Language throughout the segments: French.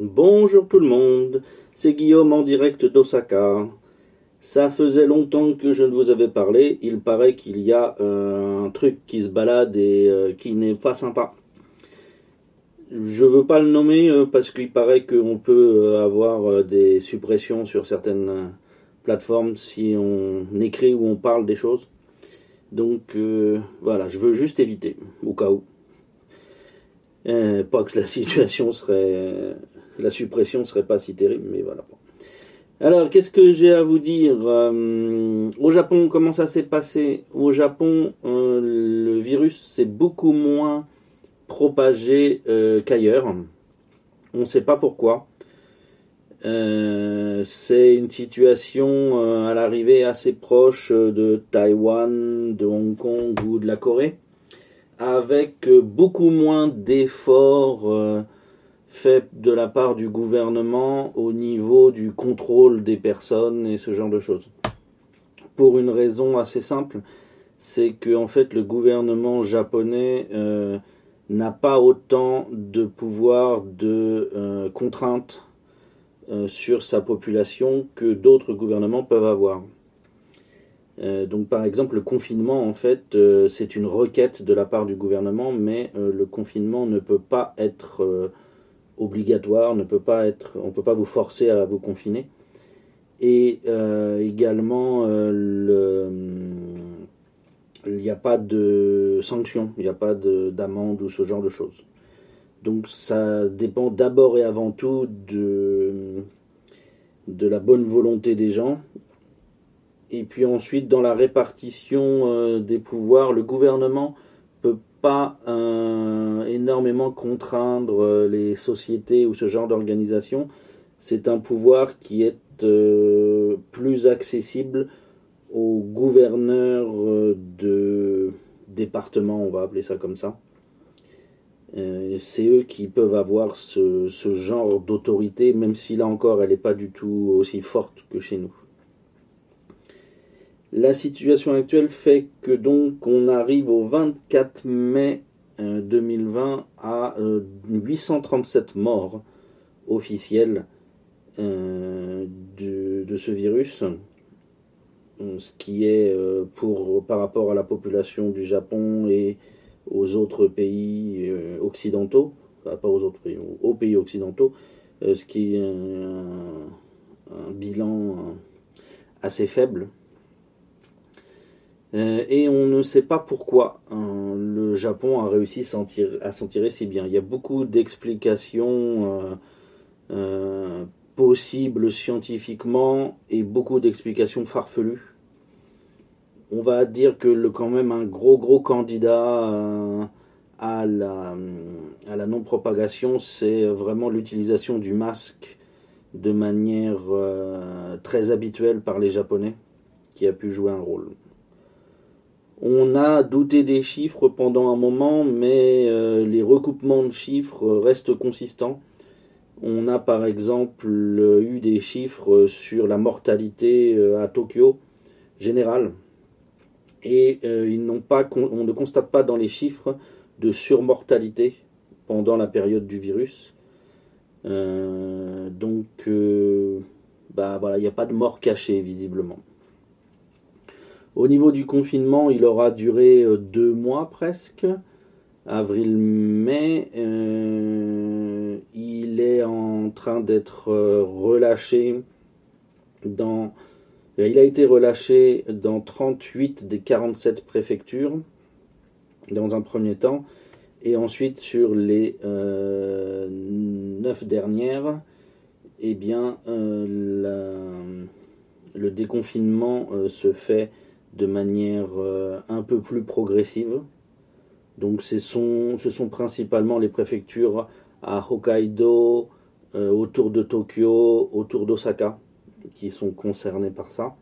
Bonjour tout le monde, c'est Guillaume en direct d'Osaka. Ça faisait longtemps que je ne vous avais parlé, il paraît qu'il y a euh, un truc qui se balade et euh, qui n'est pas sympa. Je veux pas le nommer euh, parce qu'il paraît qu'on peut avoir des suppressions sur certaines plateformes si on écrit ou on parle des choses. Donc voilà, je veux juste éviter, au cas où. pas que la situation serait la suppression ne serait pas si terrible, mais voilà. Alors, qu'est-ce que j'ai à vous dire euh, Au Japon, comment ça s'est passé? Au Japon, euh, le virus s'est beaucoup moins propagé euh, qu'ailleurs. On ne sait pas pourquoi. c'est une situation à l'arrivée assez proche de Taïwan, de Hong Kong ou de la Corée, avec beaucoup moins d'efforts fait de la part du gouvernement au niveau du contrôle des personnes et ce genre de choses. Pour une raison assez simple, c'est que en fait le gouvernement japonais euh, n'a pas autant de pouvoir de euh, contrainte euh, sur sa population que d'autres gouvernements peuvent avoir. donc par exemple le confinement en fait c'est une requête de la part du gouvernement mais le confinement ne peut pas être obligatoire, ne peut pas être, on ne peut pas vous forcer à vous confiner. Et euh, également, euh, il n'y a pas de sanctions, il n'y a pas d'amende ou ce genre de choses. Donc ça dépend d'abord et avant tout de, de la bonne volonté des gens. Et puis ensuite, dans la répartition euh, des pouvoirs, le gouvernement peut pas euh, énormément contraindre euh, les sociétés ou ce genre d'organisation. C'est un pouvoir qui est euh, plus accessible aux gouverneurs de départements, on va appeler ça comme ça. c'est eux qui peuvent avoir ce, ce genre d'autorité, même si là encore elle n'est pas du tout aussi forte que chez nous. La situation actuelle fait que donc on arrive au 24 mai 2020 euh, à 837 euh, morts officiels euh, de, ce virus, ce qui est pour par rapport à la population du Japon et aux autres pays occidentaux, pas aux autres pays, aux pays occidentaux, ce qui est un bilan assez faible et on ne sait pas pourquoi hein, le Japon a réussi à s'en tirer si bien. Il y a beaucoup d'explications euh, euh, possibles scientifiquement et beaucoup d'explications farfelues. On va dire que le, quand même un gros gros candidat à la, à la non-propagation, c'est vraiment l'utilisation du masque de manière très habituelle par les Japonais, qui a pu jouer un rôle. On a douté des chiffres pendant un moment, mais euh, les recoupements de chiffres restent consistants. On a par exemple eu des chiffres sur la mortalité euh, à Tokyo générale. Et euh, ils n'ont pas, on ne constate pas dans les chiffres de surmortalité pendant la période du virus. donc, bah voilà, il n'y a pas de mort cachée visiblement. Au niveau du confinement, il aura duré euh, deux mois presque, avril-mai. Euh, il est en train d'être euh, relâché dans... Il a été relâché dans 38 des 47 préfectures dans un premier temps, et ensuite sur les euh, 9 dernières, eh bien, le déconfinement se fait de manière euh, un peu plus progressive. Donc ce sont, principalement les préfectures à Hokkaido, euh, autour de Tokyo, autour d'Osaka, qui sont concernées par ça.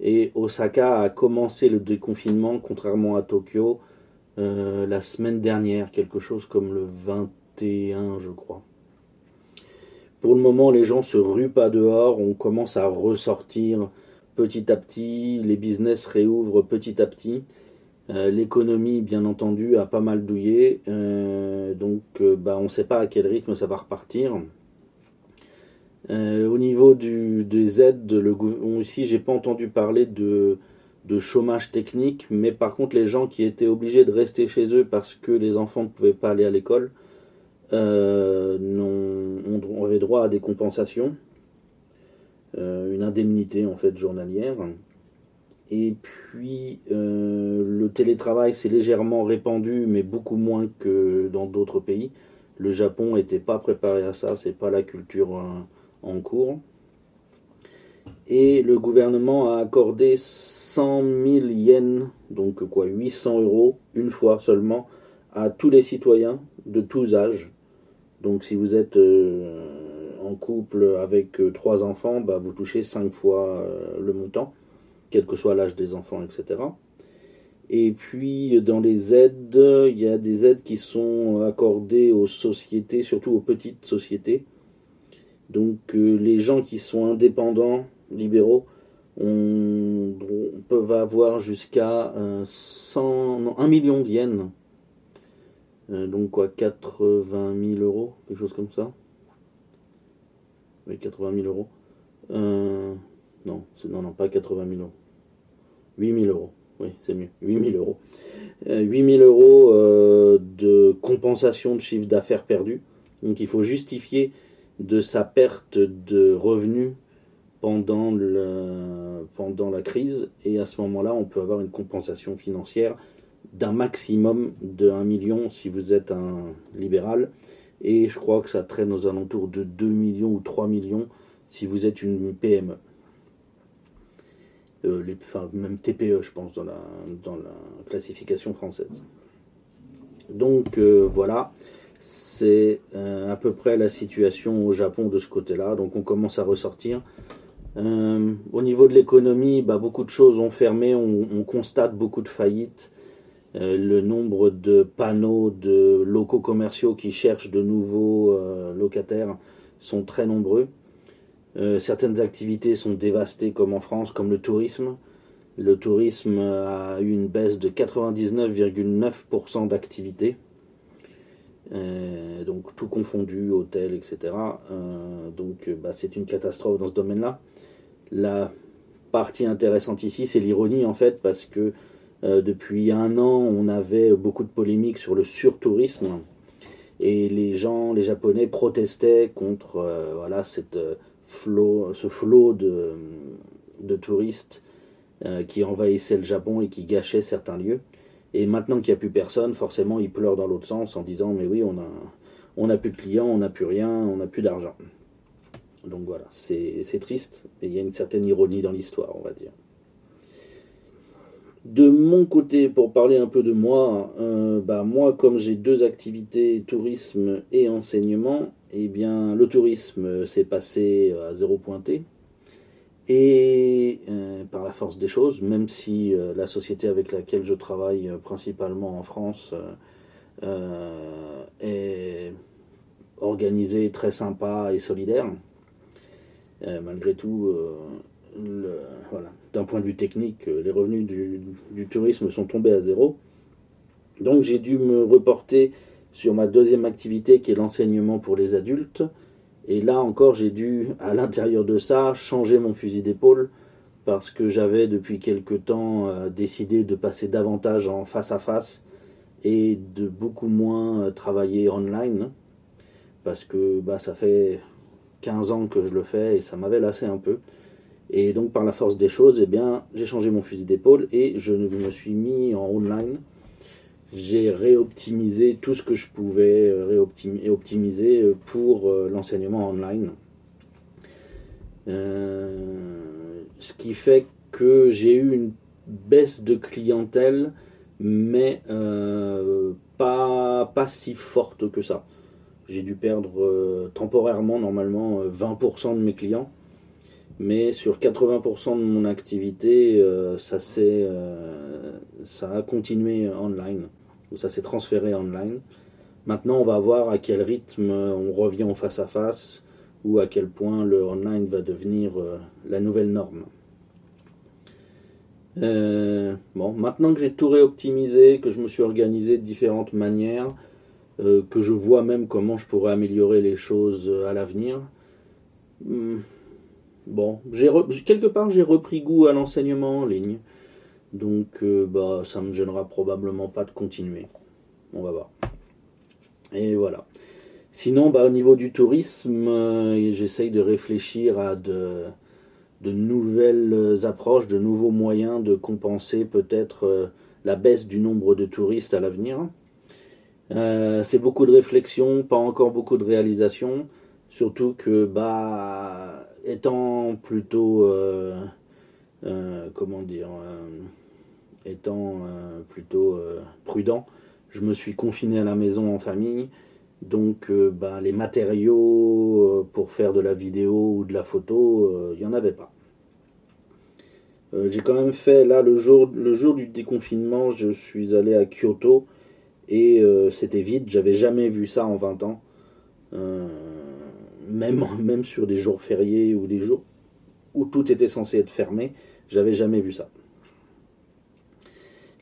Et Osaka a commencé le déconfinement, contrairement à Tokyo, euh, la semaine dernière, quelque chose comme le 21, je crois. Pour le moment, les gens se ruent pas dehors, on commence à ressortir petit à petit, les business réouvrent petit à petit. Euh, l'économie, bien entendu, a pas mal douillé. Euh, donc, euh, bah, on ne sait pas à quel rythme ça va repartir. au niveau des aides, le, ici, j'ai pas entendu parler de, chômage technique, mais par contre, les gens qui étaient obligés de rester chez eux parce que les enfants ne pouvaient pas aller à l'école, euh, on, avait droit à des compensations, une indemnité en fait journalière. Et puis euh, le télétravail s'est légèrement répandu, mais beaucoup moins que dans d'autres pays. Le Japon n'était pas préparé à ça, c'est pas la culture en cours. Et le gouvernement a accordé 100 000 yens, donc quoi, 800 euros, une fois seulement, à tous les citoyens de tous âges. Donc si vous êtes euh, en couple avec euh, trois enfants, bah, vous touchez cinq fois euh, le montant, quel que soit l'âge des enfants, etc. Et puis dans les aides, il y a des aides qui sont accordées aux sociétés, surtout aux petites sociétés. Donc les gens qui sont indépendants, libéraux, peut avoir jusqu'à 100, 1 million de yens. Euh, donc quoi, 80 000 euros, quelque chose comme ça. Oui, 80 000 euros. Euh, non, non, non, pas 80 000 euros. 8 000 euros. Oui, c'est mieux. 8 000 euros. 8 000 euros de compensation de chiffre d'affaires perdu. Donc il faut justifier de sa perte de revenus pendant, pendant la crise et à ce moment-là on peut avoir une compensation financière d'un maximum de 1 million si vous êtes un libéral et je crois que ça traîne aux alentours de 2 millions ou 3 millions si vous êtes une PME. Euh, les, enfin, même TPE je pense dans la, dans la classification française. Donc euh, voilà, c'est euh, à peu près la situation au Japon de ce côté-là. Donc on commence à ressortir. Au niveau de l'économie, bah, beaucoup de choses ont fermé, on, constate beaucoup de faillites. Euh, le nombre de panneaux de locaux commerciaux qui cherchent de nouveaux euh, locataires sont très nombreux. certaines activités sont dévastées comme en France, comme le tourisme. Le tourisme a eu une baisse de 99,9% d'activité. donc tout confondu, hôtel, etc. donc bah, c'est une catastrophe dans ce domaine-là. La partie intéressante ici, c'est l'ironie en fait, parce que euh, depuis un an, on avait beaucoup de polémiques sur le surtourisme et les gens, les Japonais protestaient contre euh, voilà cette euh, ce flot de, de touristes qui envahissaient le Japon et qui gâchaient certains lieux. Et maintenant qu'il n'y a plus personne, forcément, ils pleurent dans l'autre sens en disant mais oui, on a on n'a plus de clients, on n'a plus rien, on n'a plus d'argent. Donc voilà, c'est triste, mais il y a une certaine ironie dans l'histoire, on va dire. De mon côté, pour parler un peu de moi, euh, bah moi, comme j'ai deux activités, tourisme et enseignement, eh bien, le tourisme s'est passé à zéro pointé. Et euh, par la force des choses, même si euh, la société avec laquelle je travaille principalement en France est organisée, très sympa et solidaire, malgré tout, euh, d'un point de vue technique, euh, les revenus du, tourisme sont tombés à zéro. Donc j'ai dû me reporter sur ma deuxième activité qui est l'enseignement pour les adultes. Et là encore, j'ai dû, à l'intérieur de ça, changer mon fusil d'épaule parce que j'avais depuis quelque temps décidé de passer davantage en face à face et de beaucoup moins travailler online parce que bah, ça fait 15 ans que je le fais et ça m'avait lassé un peu. Et donc par la force des choses, eh bien, j'ai changé mon fusil d'épaule et je me suis mis en online. J'ai réoptimisé tout ce que je pouvais euh, réoptimiser optimiser euh, pour euh, l'enseignement online. ce qui fait que j'ai eu une baisse de clientèle, mais pas, pas si forte que ça. J'ai dû perdre temporairement, normalement, 20% euh, de mes clients. Mais sur 80% de mon activité, euh, ça, ça a continué online, ou ça s'est transféré online. Maintenant, on va voir à quel rythme on revient en face à face, ou à quel point le online va devenir la nouvelle norme. bon, maintenant que j'ai tout réoptimisé, que je me suis organisé de différentes manières, euh, que je vois même comment je pourrais améliorer les choses euh, à l'avenir. Hmm. Bon, j'ai quelque part j'ai repris goût à l'enseignement en ligne. Donc euh, bah ça me gênera probablement pas de continuer. On va voir. Et voilà. Sinon, bah, au niveau du tourisme, euh, j'essaye de réfléchir à de, nouvelles approches, de nouveaux moyens de compenser peut-être euh, la baisse du nombre de touristes à l'avenir. c'est beaucoup de réflexion, pas encore beaucoup de réalisation. Surtout que, bah, étant plutôt, euh, euh, comment dire, euh, étant plutôt prudent, je me suis confiné à la maison en famille. Donc, bah, les matériaux pour faire de la vidéo ou de la photo, il n'y en avait pas. J'ai quand même fait, là, le jour, le jour du déconfinement, je suis allé à Kyoto et c'était vide. J'avais jamais vu ça en 20 ans même, même sur des jours fériés ou des jours où tout était censé être fermé, j'avais jamais vu ça.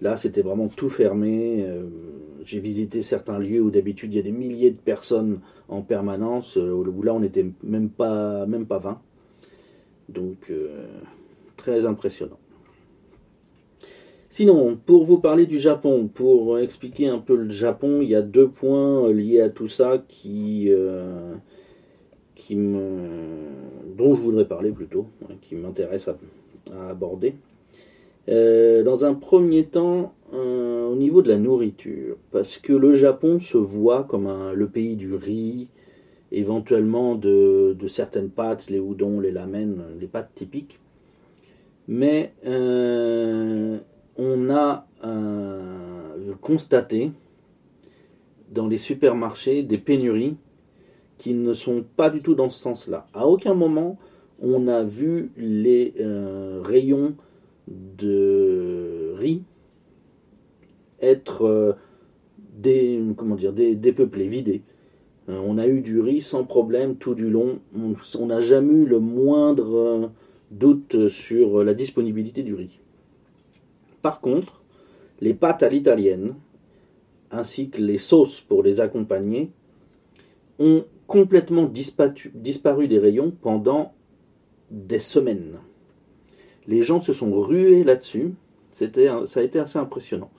Là, c'était vraiment tout fermé. Euh, j'ai visité certains lieux où d'habitude il y a des milliers de personnes en permanence, euh, où là on n'était même pas, même pas 20. Donc, euh, très impressionnant. Sinon, pour vous parler du Japon, pour expliquer un peu le Japon, il y a deux points liés à tout ça qui, dont je voudrais parler plutôt, hein, qui m'intéresse à, aborder. Euh, dans un premier temps, euh, au niveau de la nourriture, parce que le Japon se voit comme le pays du riz, éventuellement de, certaines pâtes, les udon, les lamen, les pâtes typiques. Mais euh, on a constaté dans les supermarchés des pénuries qui ne sont pas du tout dans ce sens-là. À aucun moment on a vu les euh, rayons de riz être euh, des, comment dire, des, dépeuplés, vidés. Euh, on a eu du riz sans problème tout du long. On n'a jamais eu le moindre doute sur la disponibilité du riz. Par contre, les pâtes à l'italienne, ainsi que les sauces pour les accompagner, ont complètement disparu, des rayons pendant des semaines. Les gens se sont rués là-dessus. C'était, ça a été assez impressionnant.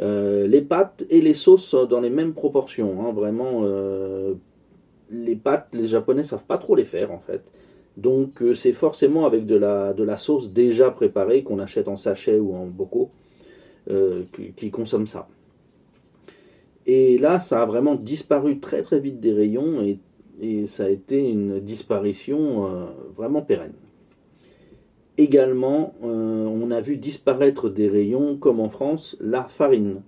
Euh, les pâtes et les sauces dans les mêmes proportions. Hein, vraiment, euh, les pâtes, les Japonais savent pas trop les faire en fait. Donc euh, c'est forcément avec de la, de la sauce déjà préparée qu'on achète en sachet ou en bocaux qui consomment ça. Et là, ça a vraiment disparu très très vite des rayons et, ça a été une disparition euh, vraiment pérenne. Également, euh, on a vu disparaître des rayons, comme en France, la farine.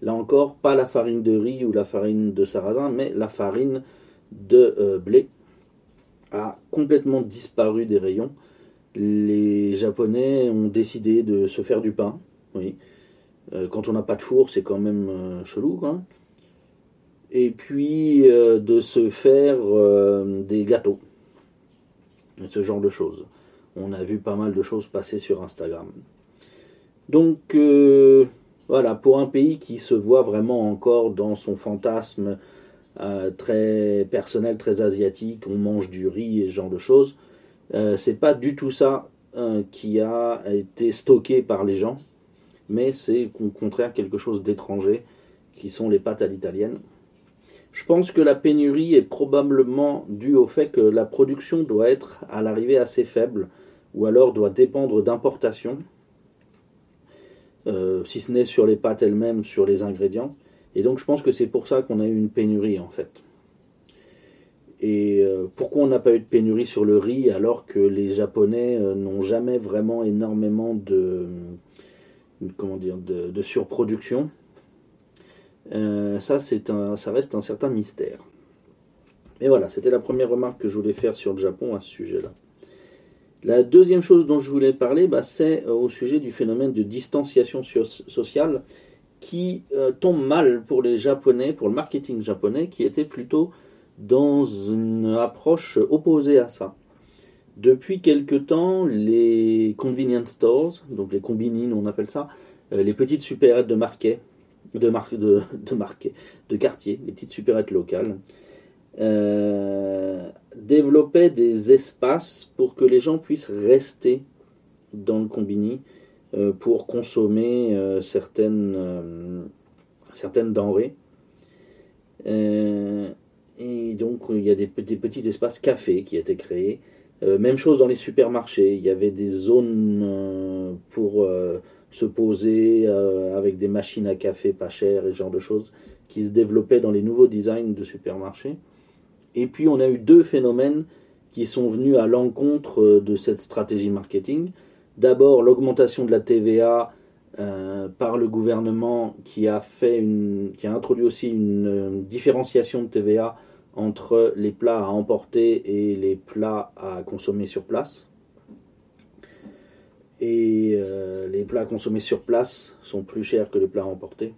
Là encore, pas la farine de riz ou la farine de sarrasin, mais la farine de euh, blé a complètement disparu des rayons. Les Japonais ont décidé de se faire du pain. Oui. Euh, quand on n'a pas de four, c'est quand même euh, chelou. Et puis euh, de se faire des gâteaux. ce genre de choses. On a vu pas mal de choses passer sur Instagram. Donc voilà, pour un pays qui se voit vraiment encore dans son fantasme très personnel, très asiatique, on mange du riz et ce genre de choses, c'est pas du tout ça qui a été stocké par les gens mais c'est au contraire quelque chose d'étranger, qui sont les pâtes à l'italienne. Je pense que la pénurie est probablement due au fait que la production doit être à l'arrivée assez faible, ou alors doit dépendre d'importations, euh, si ce n'est sur les pâtes elles-mêmes, sur les ingrédients. Et donc je pense que c'est pour ça qu'on a eu une pénurie en fait. Et euh, pourquoi on n'a pas eu de pénurie sur le riz alors que les Japonais euh, n'ont jamais vraiment énormément de, comment dire, de, surproduction. Euh, ça, c'est un, ça reste un certain mystère. Mais voilà, c'était la première remarque que je voulais faire sur le Japon à ce sujet-là. La deuxième chose dont je voulais parler, bah, c'est euh, au sujet du phénomène de distanciation sociale qui euh, tombe mal pour les Japonais, pour le marketing japonais, qui était plutôt dans une approche opposée à ça. Depuis quelque temps, les convenience stores, donc les combinines, on appelle ça, euh, les petites supérettes de marquet, de, de, de, marquet, de quartier, les petites supérettes locales, euh, développait des espaces pour que les gens puissent rester dans le combini pour consommer certaines, certaines denrées. et donc il y a des, des petits espaces cafés qui étaient créés euh, même chose dans les supermarchés. Il y avait des zones euh, pour euh, se poser avec des machines à café pas chères et ce genre de choses qui se développaient dans les nouveaux designs de supermarchés. Et puis on a eu deux phénomènes qui sont venus à l'encontre de cette stratégie marketing. D'abord l'augmentation de la TVA par le gouvernement qui a fait une, qui a introduit aussi une différenciation de TVA entre les plats à emporter et les plats à consommer sur place. Et euh, les plats à consommer sur place sont plus chers que les plats à emporter.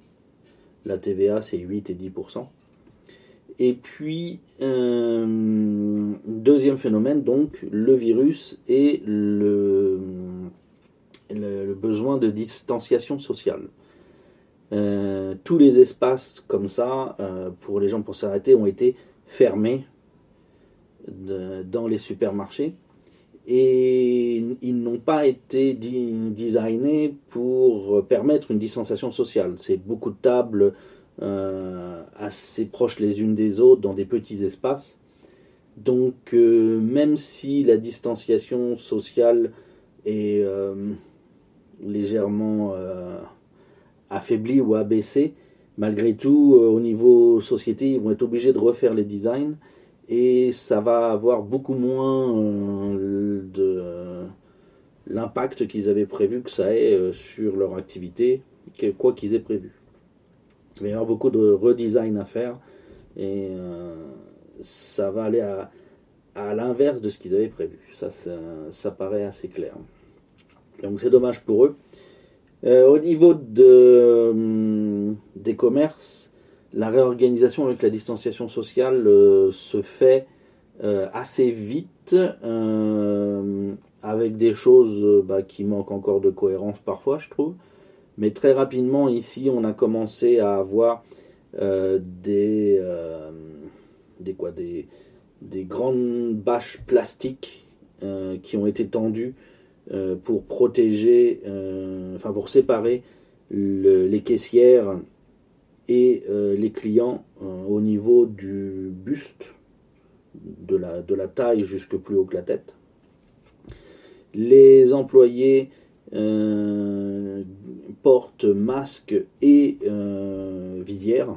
La TVA, c'est 8 et 10%. Et puis, euh, deuxième phénomène, donc, le virus et le, le, besoin de distanciation sociale. Euh, tous les espaces comme ça, pour les gens pour s'arrêter, ont été fermés dans les supermarchés et ils n'ont pas été designés pour permettre une distanciation sociale. C'est beaucoup de tables euh, assez proches les unes des autres dans des petits espaces. Donc euh, même si la distanciation sociale est euh, légèrement affaiblie ou abaissée, malgré tout, euh, au niveau société, ils vont être obligés de refaire les designs et ça va avoir beaucoup moins euh, de euh, l'impact qu'ils avaient prévu que ça ait sur leur activité, quoi qu'ils aient prévu. Il va y avoir beaucoup de redesign à faire et ça va aller à, l'inverse de ce qu'ils avaient prévu. Ça, ça, paraît assez clair. Donc c'est dommage pour eux. Euh, au niveau de, hum, des commerces, la réorganisation avec la distanciation sociale euh, se fait euh, assez vite, avec des choses bah, qui manquent encore de cohérence parfois, je trouve. Mais très rapidement, ici, on a commencé à avoir des, quoi, des grandes bâches plastiques qui ont été tendues euh, pour protéger, euh, enfin pour séparer les caissières et euh, les clients au niveau du buste, de la, de la taille jusque plus haut que la tête. Les employés portent masque et visière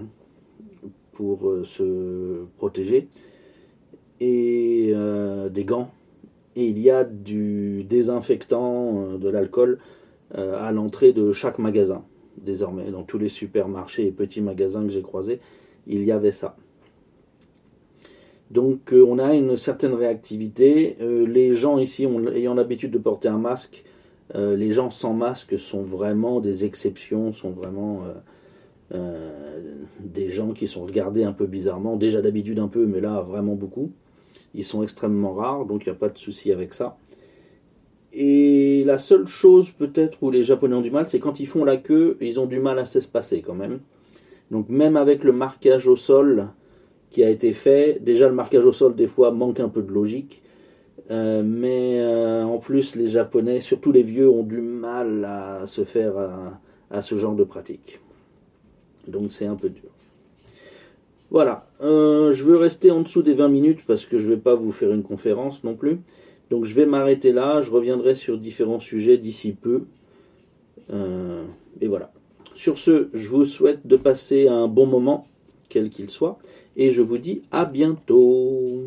pour se protéger et des gants et il y a du désinfectant, euh, de l'alcool euh, à l'entrée de chaque magasin. Désormais, dans tous les supermarchés et petits magasins que j'ai croisés, il y avait ça. Donc euh, on a une certaine réactivité. les gens ici ayant l'habitude de porter un masque, les gens sans masque sont vraiment des exceptions, sont vraiment des gens qui sont regardés un peu bizarrement, déjà d'habitude un peu, mais là vraiment beaucoup. Ils sont extrêmement rares, donc il n'y a pas de souci avec ça. Et la seule chose peut-être où les Japonais ont du mal, c'est quand ils font la queue, ils ont du mal à s'espacer quand même. Donc même avec le marquage au sol qui a été fait, déjà le marquage au sol des fois manque un peu de logique. Euh, mais euh, en plus les Japonais, surtout les vieux, ont du mal à se faire à ce genre de pratique. Donc c'est un peu dur. Voilà, euh, je veux rester en dessous des 20 minutes parce que je ne vais pas vous faire une conférence non plus. Donc je vais m'arrêter là, je reviendrai sur différents sujets d'ici peu. Euh, et voilà. Sur ce, je vous souhaite de passer un bon moment, quel qu'il soit, et je vous dis à bientôt.